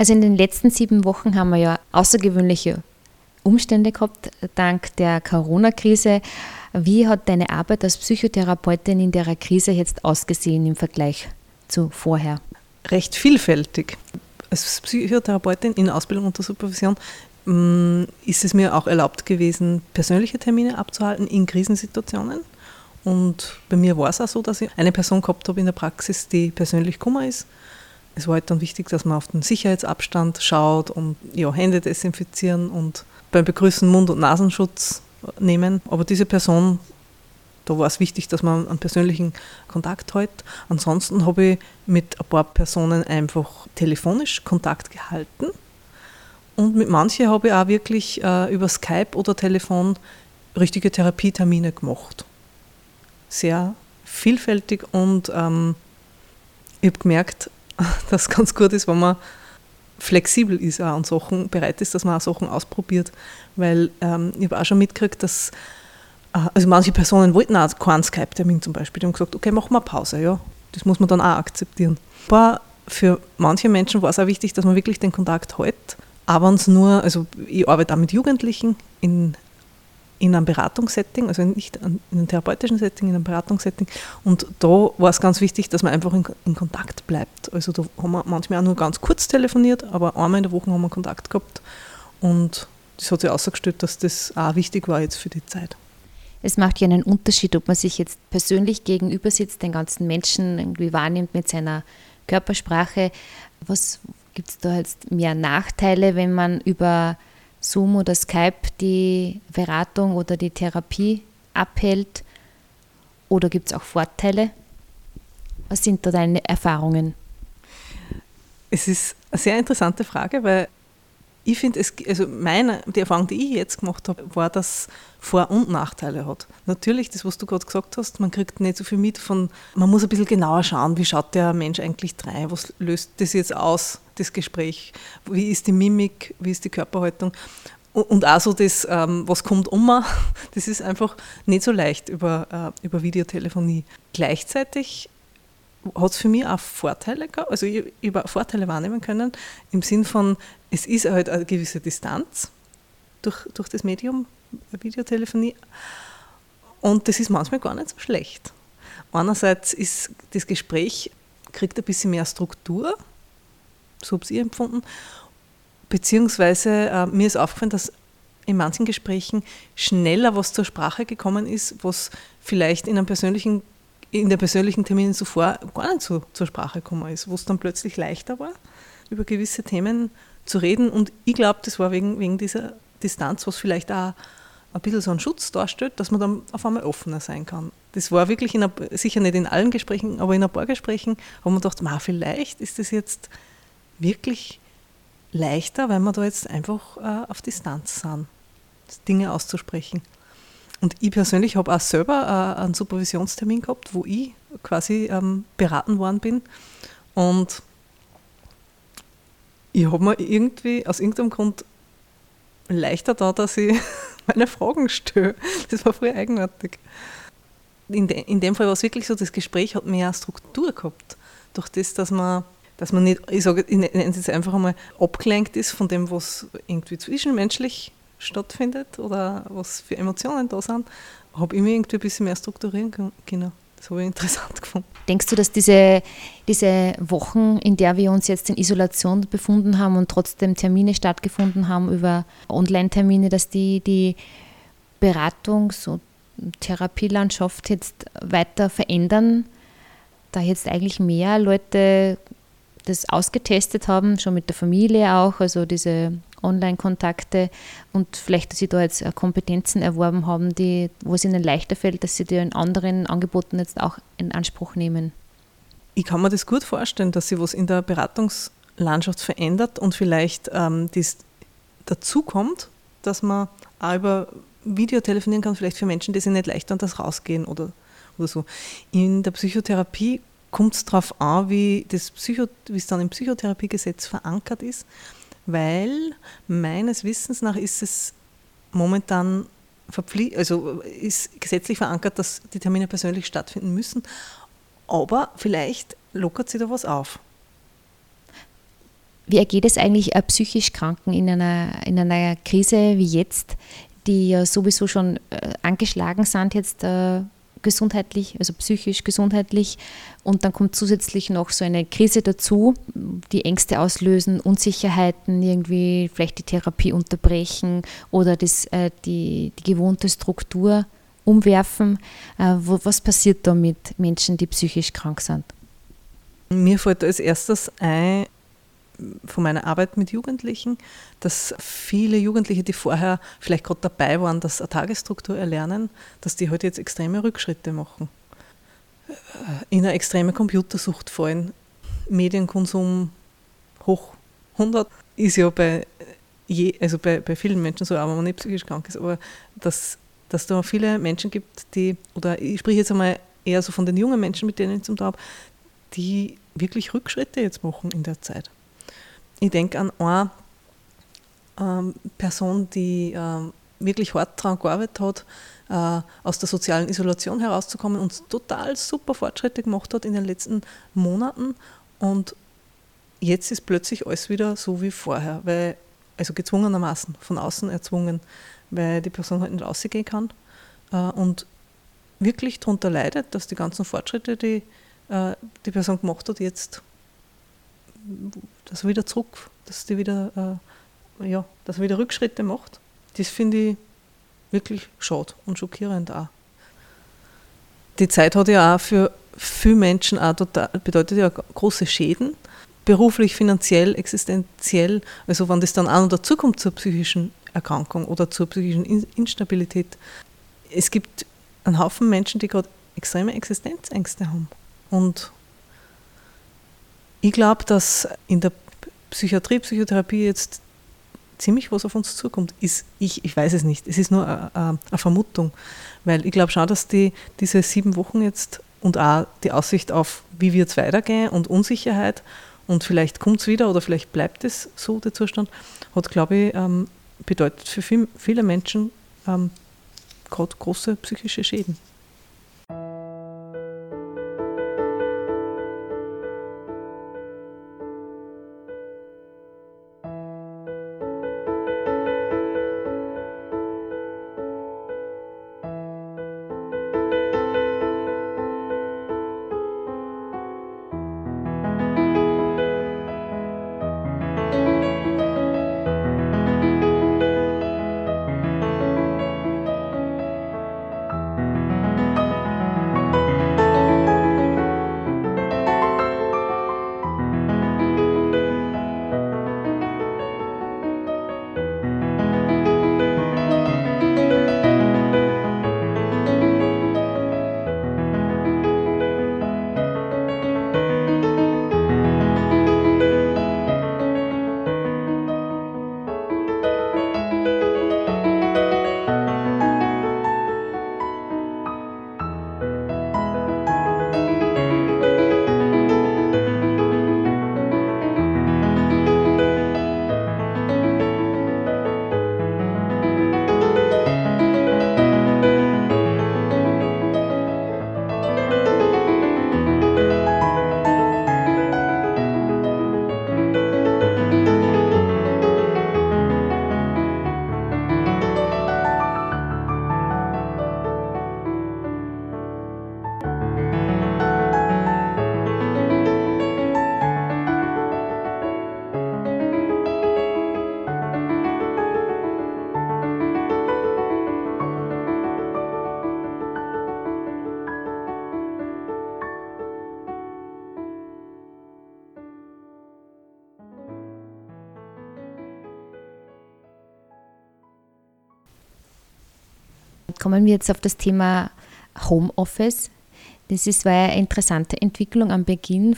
Also in den letzten sieben Wochen haben wir ja außergewöhnliche Umstände gehabt, dank der Corona-Krise. Wie hat deine Arbeit als Psychotherapeutin in der Krise jetzt ausgesehen im Vergleich zu vorher? Recht vielfältig. Als Psychotherapeutin in Ausbildung unter Supervision mm, ist es mir auch erlaubt gewesen, persönliche Termine abzuhalten in Krisensituationen. Und bei mir war es auch so, dass ich eine Person gehabt habe in der Praxis, die persönlich Kummer ist. Es war halt dann wichtig, dass man auf den Sicherheitsabstand schaut und ja, Hände desinfizieren und beim Begrüßen Mund- und Nasenschutz nehmen. Aber diese Person, da war es wichtig, dass man einen persönlichen Kontakt hält. Ansonsten habe ich mit ein paar Personen einfach telefonisch Kontakt gehalten. Und mit manchen habe ich auch wirklich äh, über Skype oder Telefon richtige Therapietermine gemacht. Sehr vielfältig und ähm, ich habe gemerkt, dass ganz gut ist, wenn man flexibel ist auch und Sachen bereit ist, dass man auch Sachen ausprobiert. Weil ähm, ich habe auch schon mitgekriegt, dass äh, also manche Personen wollten auch keinen Skype-Termin zum Beispiel. Die haben gesagt, okay, machen wir Pause, ja. Das muss man dann auch akzeptieren. Aber für manche Menschen war es auch wichtig, dass man wirklich den Kontakt hält. Aber es nur, also ich arbeite auch mit Jugendlichen in in einem Beratungssetting, also nicht in einem therapeutischen Setting, in einem Beratungssetting. Und da war es ganz wichtig, dass man einfach in, in, Kontakt bleibt. Also da haben wir manchmal auch nur ganz kurz telefoniert, aber einmal in der Woche haben wir Kontakt gehabt. Und das hat sich ausgestellt, dass das auch wichtig war jetzt für die Zeit. Es macht ja einen Unterschied, ob man sich jetzt persönlich gegenüber sitzt, den ganzen Menschen irgendwie wahrnimmt mit seiner Körpersprache. Was gibt es da jetzt mehr Nachteile, wenn man über Zoom oder Skype die Beratung oder die Therapie abhält? Oder gibt es auch Vorteile? Was sind da deine Erfahrungen? Es ist eine sehr interessante Frage, weil ich finde, also meine, die Erfahrung, die ich jetzt gemacht habe, war, dass Vor- und Nachteile hat. Natürlich, das, was du gerade gesagt hast, man kriegt nicht so viel mit von, man muss ein bisschen genauer schauen, wie schaut der Mensch eigentlich rein, was löst das jetzt aus, das Gespräch, wie ist die Mimik, wie ist die Körperhaltung. Und auch so das, ähm, was kommt um, das ist einfach nicht so leicht über, äh, über Videotelefonie. Gleichzeitig hat es für mich auch Vorteile gehabt, also ich, ich habe Vorteile wahrnehmen können, im Sinn von, es ist halt eine gewisse Distanz durch, durch das Medium Videotelefonie. Und das ist manchmal gar nicht so schlecht. Einerseits ist das Gespräch, kriegt ein bisschen mehr Struktur, so habe ich empfunden, beziehungsweise äh, mir ist aufgefallen, dass in manchen Gesprächen schneller was zur Sprache gekommen ist, was vielleicht in einem persönlichen in den persönlichen Terminen zuvor gar nicht so zur Sprache gekommen ist, wo es dann plötzlich leichter war, über gewisse Themen zu reden. Und ich glaube, das war wegen, wegen dieser Distanz, was vielleicht auch ein bisschen so einen Schutz darstellt, dass man dann auf einmal offener sein kann. Das war wirklich, in, sicher nicht in allen Gesprächen, aber in ein paar Gesprächen haben wir gedacht, vielleicht ist das jetzt wirklich leichter, weil wir da jetzt einfach äh, auf Distanz sind, Dinge auszusprechen. Und ich persönlich habe auch selber äh, einen Supervisionstermin gehabt, wo ich quasi ähm, beraten worden bin. Und ich habe mir irgendwie aus irgendeinem Grund leichter da, dass ich meine Fragen stelle. Das war früher eigenartig. In, de, in dem Fall war es wirklich so, das Gespräch hat mehr Struktur gehabt. Durch das, dass man, dass man nicht, ich sage, es jetzt einfach einmal, abgelenkt ist von dem, was irgendwie zwischenmenschlich stattfindet oder was für Emotionen da sind, habe ich mich irgendwie ein bisschen mehr strukturieren können. Das habe ich interessant gefunden. Denkst du, dass diese, diese Wochen, in der wir uns jetzt in Isolation befunden haben und trotzdem Termine stattgefunden haben über Online-Termine, dass die die Beratungs- und Therapielandschaft jetzt weiter verändern, da jetzt eigentlich mehr Leute das ausgetestet haben, schon mit der Familie auch, also diese Online-Kontakte und vielleicht, dass sie da jetzt Kompetenzen erworben haben, die, wo es ihnen leichter fällt, dass sie die in anderen Angeboten jetzt auch in Anspruch nehmen. Ich kann mir das gut vorstellen, dass sich was in der Beratungslandschaft verändert und vielleicht ähm, das dazukommt, dass man auch über Video telefonieren kann, vielleicht für Menschen, die sich nicht leicht an das rausgehen oder, oder so. In der Psychotherapie kommt es darauf an, wie, das Psycho, wie es dann im Psychotherapiegesetz verankert ist weil meines Wissens nach ist es momentan also ist gesetzlich verankert, dass die Termine persönlich stattfinden müssen, aber vielleicht lockert sich da was auf. Wie ergeht es eigentlich psychisch Kranken in einer, in einer Krise wie jetzt, die ja sowieso schon äh, angeschlagen sind jetzt äh, gesundheitlich, also psychisch gesundheitlich und dann kommt zusätzlich noch so eine Krise dazu, die Ängste auslösen, Unsicherheiten, irgendwie vielleicht die Therapie unterbrechen oder das, äh, die, die gewohnte Struktur umwerfen. Äh, wo, was passiert da mit Menschen, die psychisch krank sind? Mir fällt als erstes ein, von meiner Arbeit mit Jugendlichen, dass viele Jugendliche, die vorher vielleicht gerade dabei waren, dass eine Tagesstruktur erlernen, dass die heute halt jetzt extreme Rückschritte machen. Äh, in eine extreme Computersucht fallen. Medienkonsum hoch 100 ist ja bei, je, also bei, bei vielen Menschen so, aber man nicht psychisch krank ist, aber dass, dass da viele Menschen gibt, die, oder ich spreche jetzt einmal eher so von den jungen Menschen, mit denen ich zum Tag habe, die wirklich Rückschritte jetzt machen in der Zeit ich denke an eine ähm, Person, die ähm, wirklich hart daran gearbeitet hat, äh, aus der sozialen Isolation herauszukommen und total super Fortschritte gemacht hat in den letzten Monaten. Und jetzt ist plötzlich alles wieder so wie vorher, weil, also gezwungenermaßen, von außen erzwungen, weil die Person halt nicht rausgehen kann äh, und wirklich darunter leidet, dass die ganzen Fortschritte, die äh, die Person gemacht hat, jetzt dass er wieder zurück, dass die wieder, äh, ja, dass er wieder Rückschritte macht. Das finde ich wirklich schade und schockierend auch. Die Zeit hat ja auch für viele Menschen auch total, bedeutet ja große Schäden, beruflich, finanziell, existenziell. Also wenn das dann auch noch dazukommt zur psychischen Erkrankung oder zur psychischen Instabilität. Es gibt einen Haufen Menschen, die gerade extreme Existenzängste haben. Und ich glaube, dass in der Psychiatrie, Psychotherapie jetzt ziemlich was auf uns zukommt. Ist, ich, ich weiß es nicht. Es ist nur eine, eine Vermutung. Weil ich glaube schon, dass die, diese sieben Wochen jetzt und auch die Aussicht auf, wie wird es weitergehen und Unsicherheit und vielleicht kommt es wieder oder vielleicht bleibt es so, der Zustand, hat, glaube ich, ähm, bedeutet für viel, viele Menschen ähm, gerade große psychische Schäden. Kommen wir jetzt auf das Thema Homeoffice. Das ist, war eine interessante Entwicklung am Beginn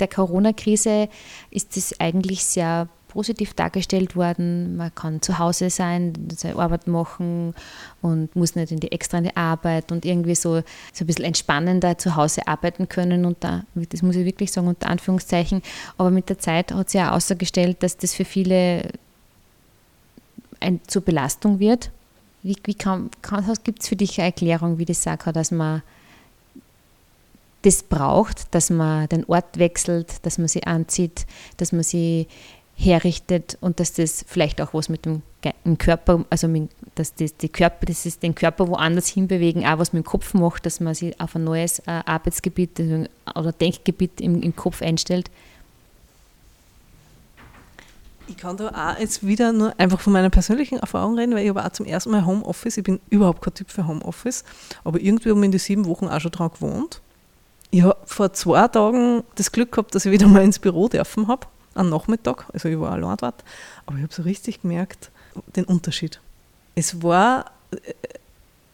der Corona-Krise. Ist es eigentlich sehr positiv dargestellt worden. Man kann zu Hause sein, seine Arbeit machen und muss nicht in die extra Arbeit und irgendwie so, so ein bisschen entspannender zu Hause arbeiten können. Und da, das muss ich wirklich sagen, unter Anführungszeichen. Aber mit der Zeit hat sich ja ausgestellt, dass das für viele ein, zur Belastung wird wie, wie kann, kann, gibt es für dich eine Erklärung, wie das sagt, dass man das braucht, dass man den Ort wechselt, dass man sie anzieht, dass man sie herrichtet und dass das vielleicht auch was mit dem Körper, also mit, dass das, die Körper, das ist den Körper woanders hinbewegen, auch was mit dem Kopf macht, dass man sich auf ein neues äh, Arbeitsgebiet oder Denkgebiet im, im Kopf einstellt. Ich kann da auch jetzt wieder nur einfach von meiner persönlichen Erfahrung reden, weil ich habe auch zum ersten Mal Homeoffice, ich bin überhaupt kein Typ für Homeoffice, aber irgendwie haben wir in den sieben Wochen auch schon dran gewohnt. Ich habe vor zwei Tagen das Glück gehabt, dass ich wieder mal ins Büro dürfen habe, am Nachmittag, also ich war allein dort, aber ich habe so richtig gemerkt, den Unterschied. Es war, äh,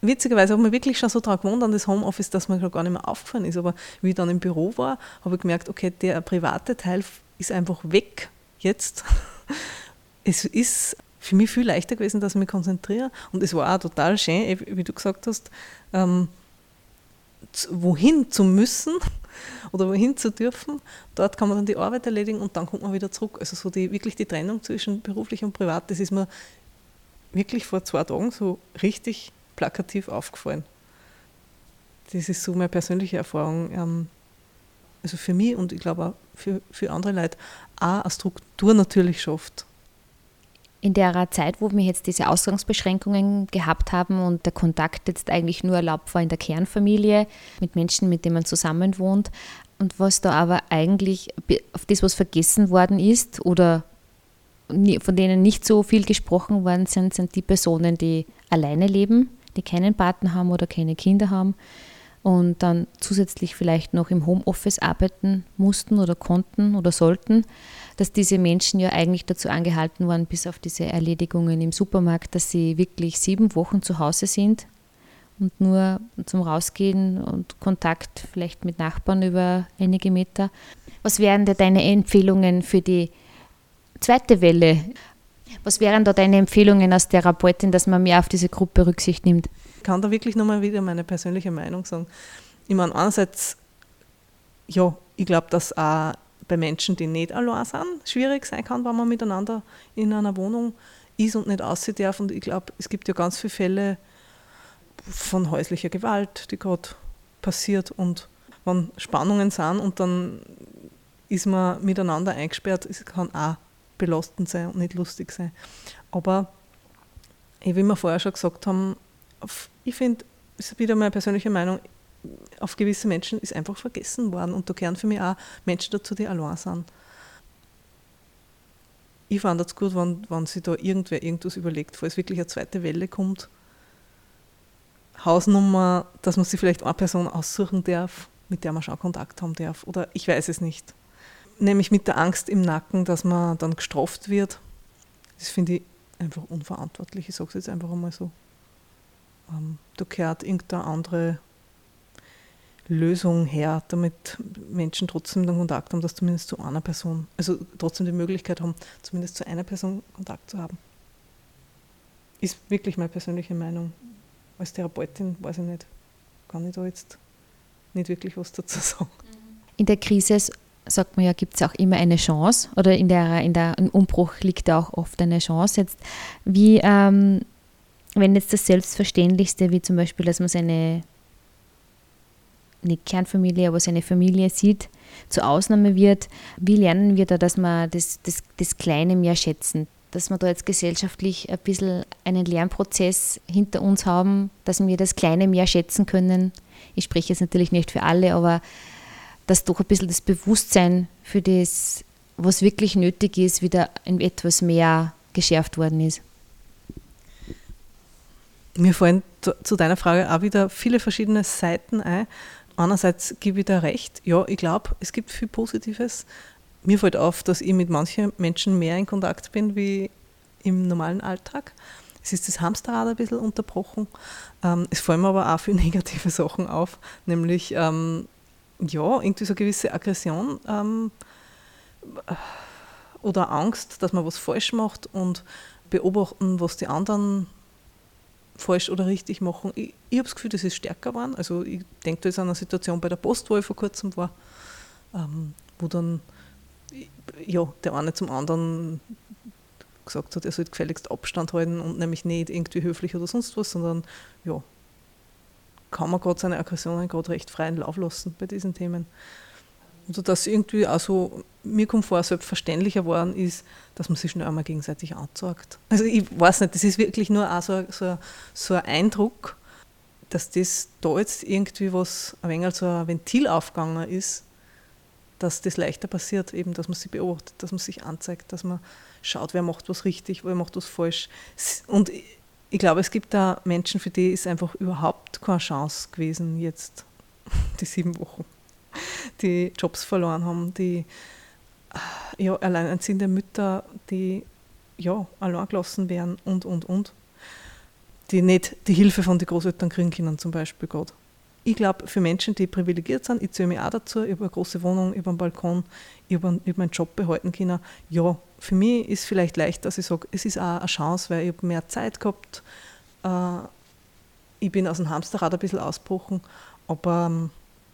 witzigerweise habe ich wirklich schon so dran gewohnt an das Homeoffice, dass mir gar nicht mehr aufgefallen ist, aber wie ich dann im Büro war, habe ich gemerkt, okay, der private Teil ist einfach weg jetzt es ist für mich viel leichter gewesen, dass ich mich konzentriere. Und es war auch total schön, eh, wie du gesagt hast, ähm, wohin zu müssen oder wohin zu dürfen. Dort kann man dann die Arbeit erledigen und dann kommt man wieder zurück. Also so die, wirklich die Trennung zwischen beruflich und privat, das ist mir wirklich vor zwei Tagen so richtig plakativ aufgefallen. Das ist so meine persönliche Erfahrung. Ähm, also für mich und ich glaube auch für, für andere Leute auch eine Struktur natürlich schafft. In der Zeit, wo wir jetzt diese Ausgangsbeschränkungen gehabt haben und der Kontakt jetzt eigentlich nur erlaubt war in der Kernfamilie mit Menschen, mit denen man zusammen wohnt, und was da aber eigentlich auf das, was vergessen worden ist oder von denen nicht so viel gesprochen worden sind, sind die Personen, die alleine leben, die keinen Partner haben oder keine Kinder haben und dann zusätzlich vielleicht noch im Homeoffice arbeiten mussten oder konnten oder sollten, dass diese Menschen ja eigentlich dazu angehalten waren, bis auf diese Erledigungen im Supermarkt, dass sie wirklich sieben Wochen zu Hause sind und nur zum Rausgehen und Kontakt vielleicht mit Nachbarn über einige Meter. Was wären da deine Empfehlungen für die zweite Welle? Was wären da deine Empfehlungen als Therapeutin, dass man mehr auf diese Gruppe Rücksicht nimmt? Kann da wirklich nochmal wieder meine persönliche Meinung sagen. Ich meine, einerseits, ja, ich glaube, dass auch bei Menschen, die nicht allein sind, schwierig sein kann, wenn man miteinander in einer Wohnung ist und nicht aussehen darf. Und ich glaube, es gibt ja ganz viele Fälle von häuslicher Gewalt, die gerade passiert. Und wenn Spannungen sind und dann ist man miteinander eingesperrt, es kann auch belastend sein und nicht lustig sein. Aber wie wir vorher schon gesagt haben, ich finde, das ist wieder meine persönliche Meinung, auf gewisse Menschen ist einfach vergessen worden und da gehören für mich auch Menschen dazu, die allein sind. Ich fand es gut, wenn, wenn sich da irgendwer irgendwas überlegt, falls wirklich eine zweite Welle kommt. Hausnummer, dass man sich vielleicht eine Person aussuchen darf, mit der man schon Kontakt haben darf. Oder ich weiß es nicht. Nämlich mit der Angst im Nacken, dass man dann gestraft wird. Das finde ich einfach unverantwortlich. Ich sage es jetzt einfach einmal so ähm, da gehört irgendeine andere Lösung her, damit Menschen trotzdem den Kontakt haben, dass zumindest zu einer Person, also trotzdem die Möglichkeit haben, zumindest zu einer Person Kontakt zu haben. Ist wirklich meine persönliche Meinung. Als Therapeutin weiß ich nicht, kann ich da jetzt nicht wirklich was dazu sagen. In der Krise sagt man ja, gibt es auch immer eine Chance oder in der, in der, im Umbruch liegt auch oft eine Chance. Jetzt, wie ähm, wenn jetzt das Selbstverständlichste, wie zum Beispiel, dass man seine eine Kernfamilie, aber seine Familie sieht, zur Ausnahme wird, wie lernen wir da, dass wir das, das, das Kleine mehr schätzen? Dass wir da jetzt gesellschaftlich ein bisschen einen Lernprozess hinter uns haben, dass wir das Kleine mehr schätzen können. Ich spreche jetzt natürlich nicht für alle, aber dass doch ein bisschen das Bewusstsein für das, was wirklich nötig ist, wieder in etwas mehr geschärft worden ist. Mir fallen zu deiner Frage auch wieder viele verschiedene Seiten ein. Einerseits gebe ich da recht, ja, ich glaube, es gibt viel Positives. Mir fällt auf, dass ich mit manchen Menschen mehr in Kontakt bin wie im normalen Alltag. Es ist das Hamsterrad ein bisschen unterbrochen. Ähm, es fallen mir aber auch viele negative Sachen auf, nämlich ähm, ja, irgendwie so eine gewisse Aggression ähm, oder Angst, dass man was falsch macht und beobachten, was die anderen falsch oder richtig machen. Ich, ich habe das Gefühl, das ist stärker geworden. Also ich denke da ist an eine Situation bei der Post, wo ich vor kurzem war, ähm, wo dann ja, der eine zum anderen gesagt hat, er sollte gefälligst Abstand halten und nämlich nicht irgendwie höflich oder sonst was, sondern ja, kann man gerade seine Aggressionen gerade recht freien Lauf lassen bei diesen Themen. Oder dass irgendwie auch so, mir kommt vor, selbstverständlicher geworden ist, dass man sich schnell einmal gegenseitig anzeigt. Also ich weiß nicht, das ist wirklich nur auch so, so, so ein Eindruck, dass das da jetzt irgendwie was, ein wenig so ein Ventil aufgegangen ist, dass das leichter passiert, eben, dass man sich beobachtet, dass man sich anzeigt, dass man schaut, wer macht was richtig, wer macht was falsch. Und ich glaube, es gibt da Menschen, für die ist einfach überhaupt keine Chance gewesen, jetzt die sieben Wochen, die Jobs verloren haben, die ja, alleinerziehende Mütter, die ja, allein gelassen werden und, und, und. Die nicht die Hilfe von den Großeltern kriegen können, zum Beispiel gerade. Ich glaube, für Menschen, die privilegiert sind, ich zähle mich auch dazu, ich habe eine große Wohnung, ich habe einen Balkon, ich habe meinen Job behalten können. Ja, für mich ist vielleicht leicht, dass ich sage, es ist auch eine Chance, weil ich habe mehr Zeit gehabt. Äh, ich bin aus dem Hamsterrad ein bisschen ausgebrochen, aber ähm,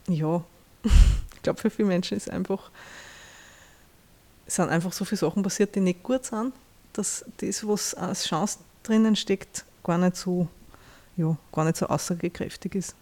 ja, ich glaube, für viele Menschen ist einfach, sind einfach so viele Sachen passiert, die nicht gut sind, dass das, was als Chance drinnen steckt, gar nicht so, ja, gar nicht so aussagekräftig ist.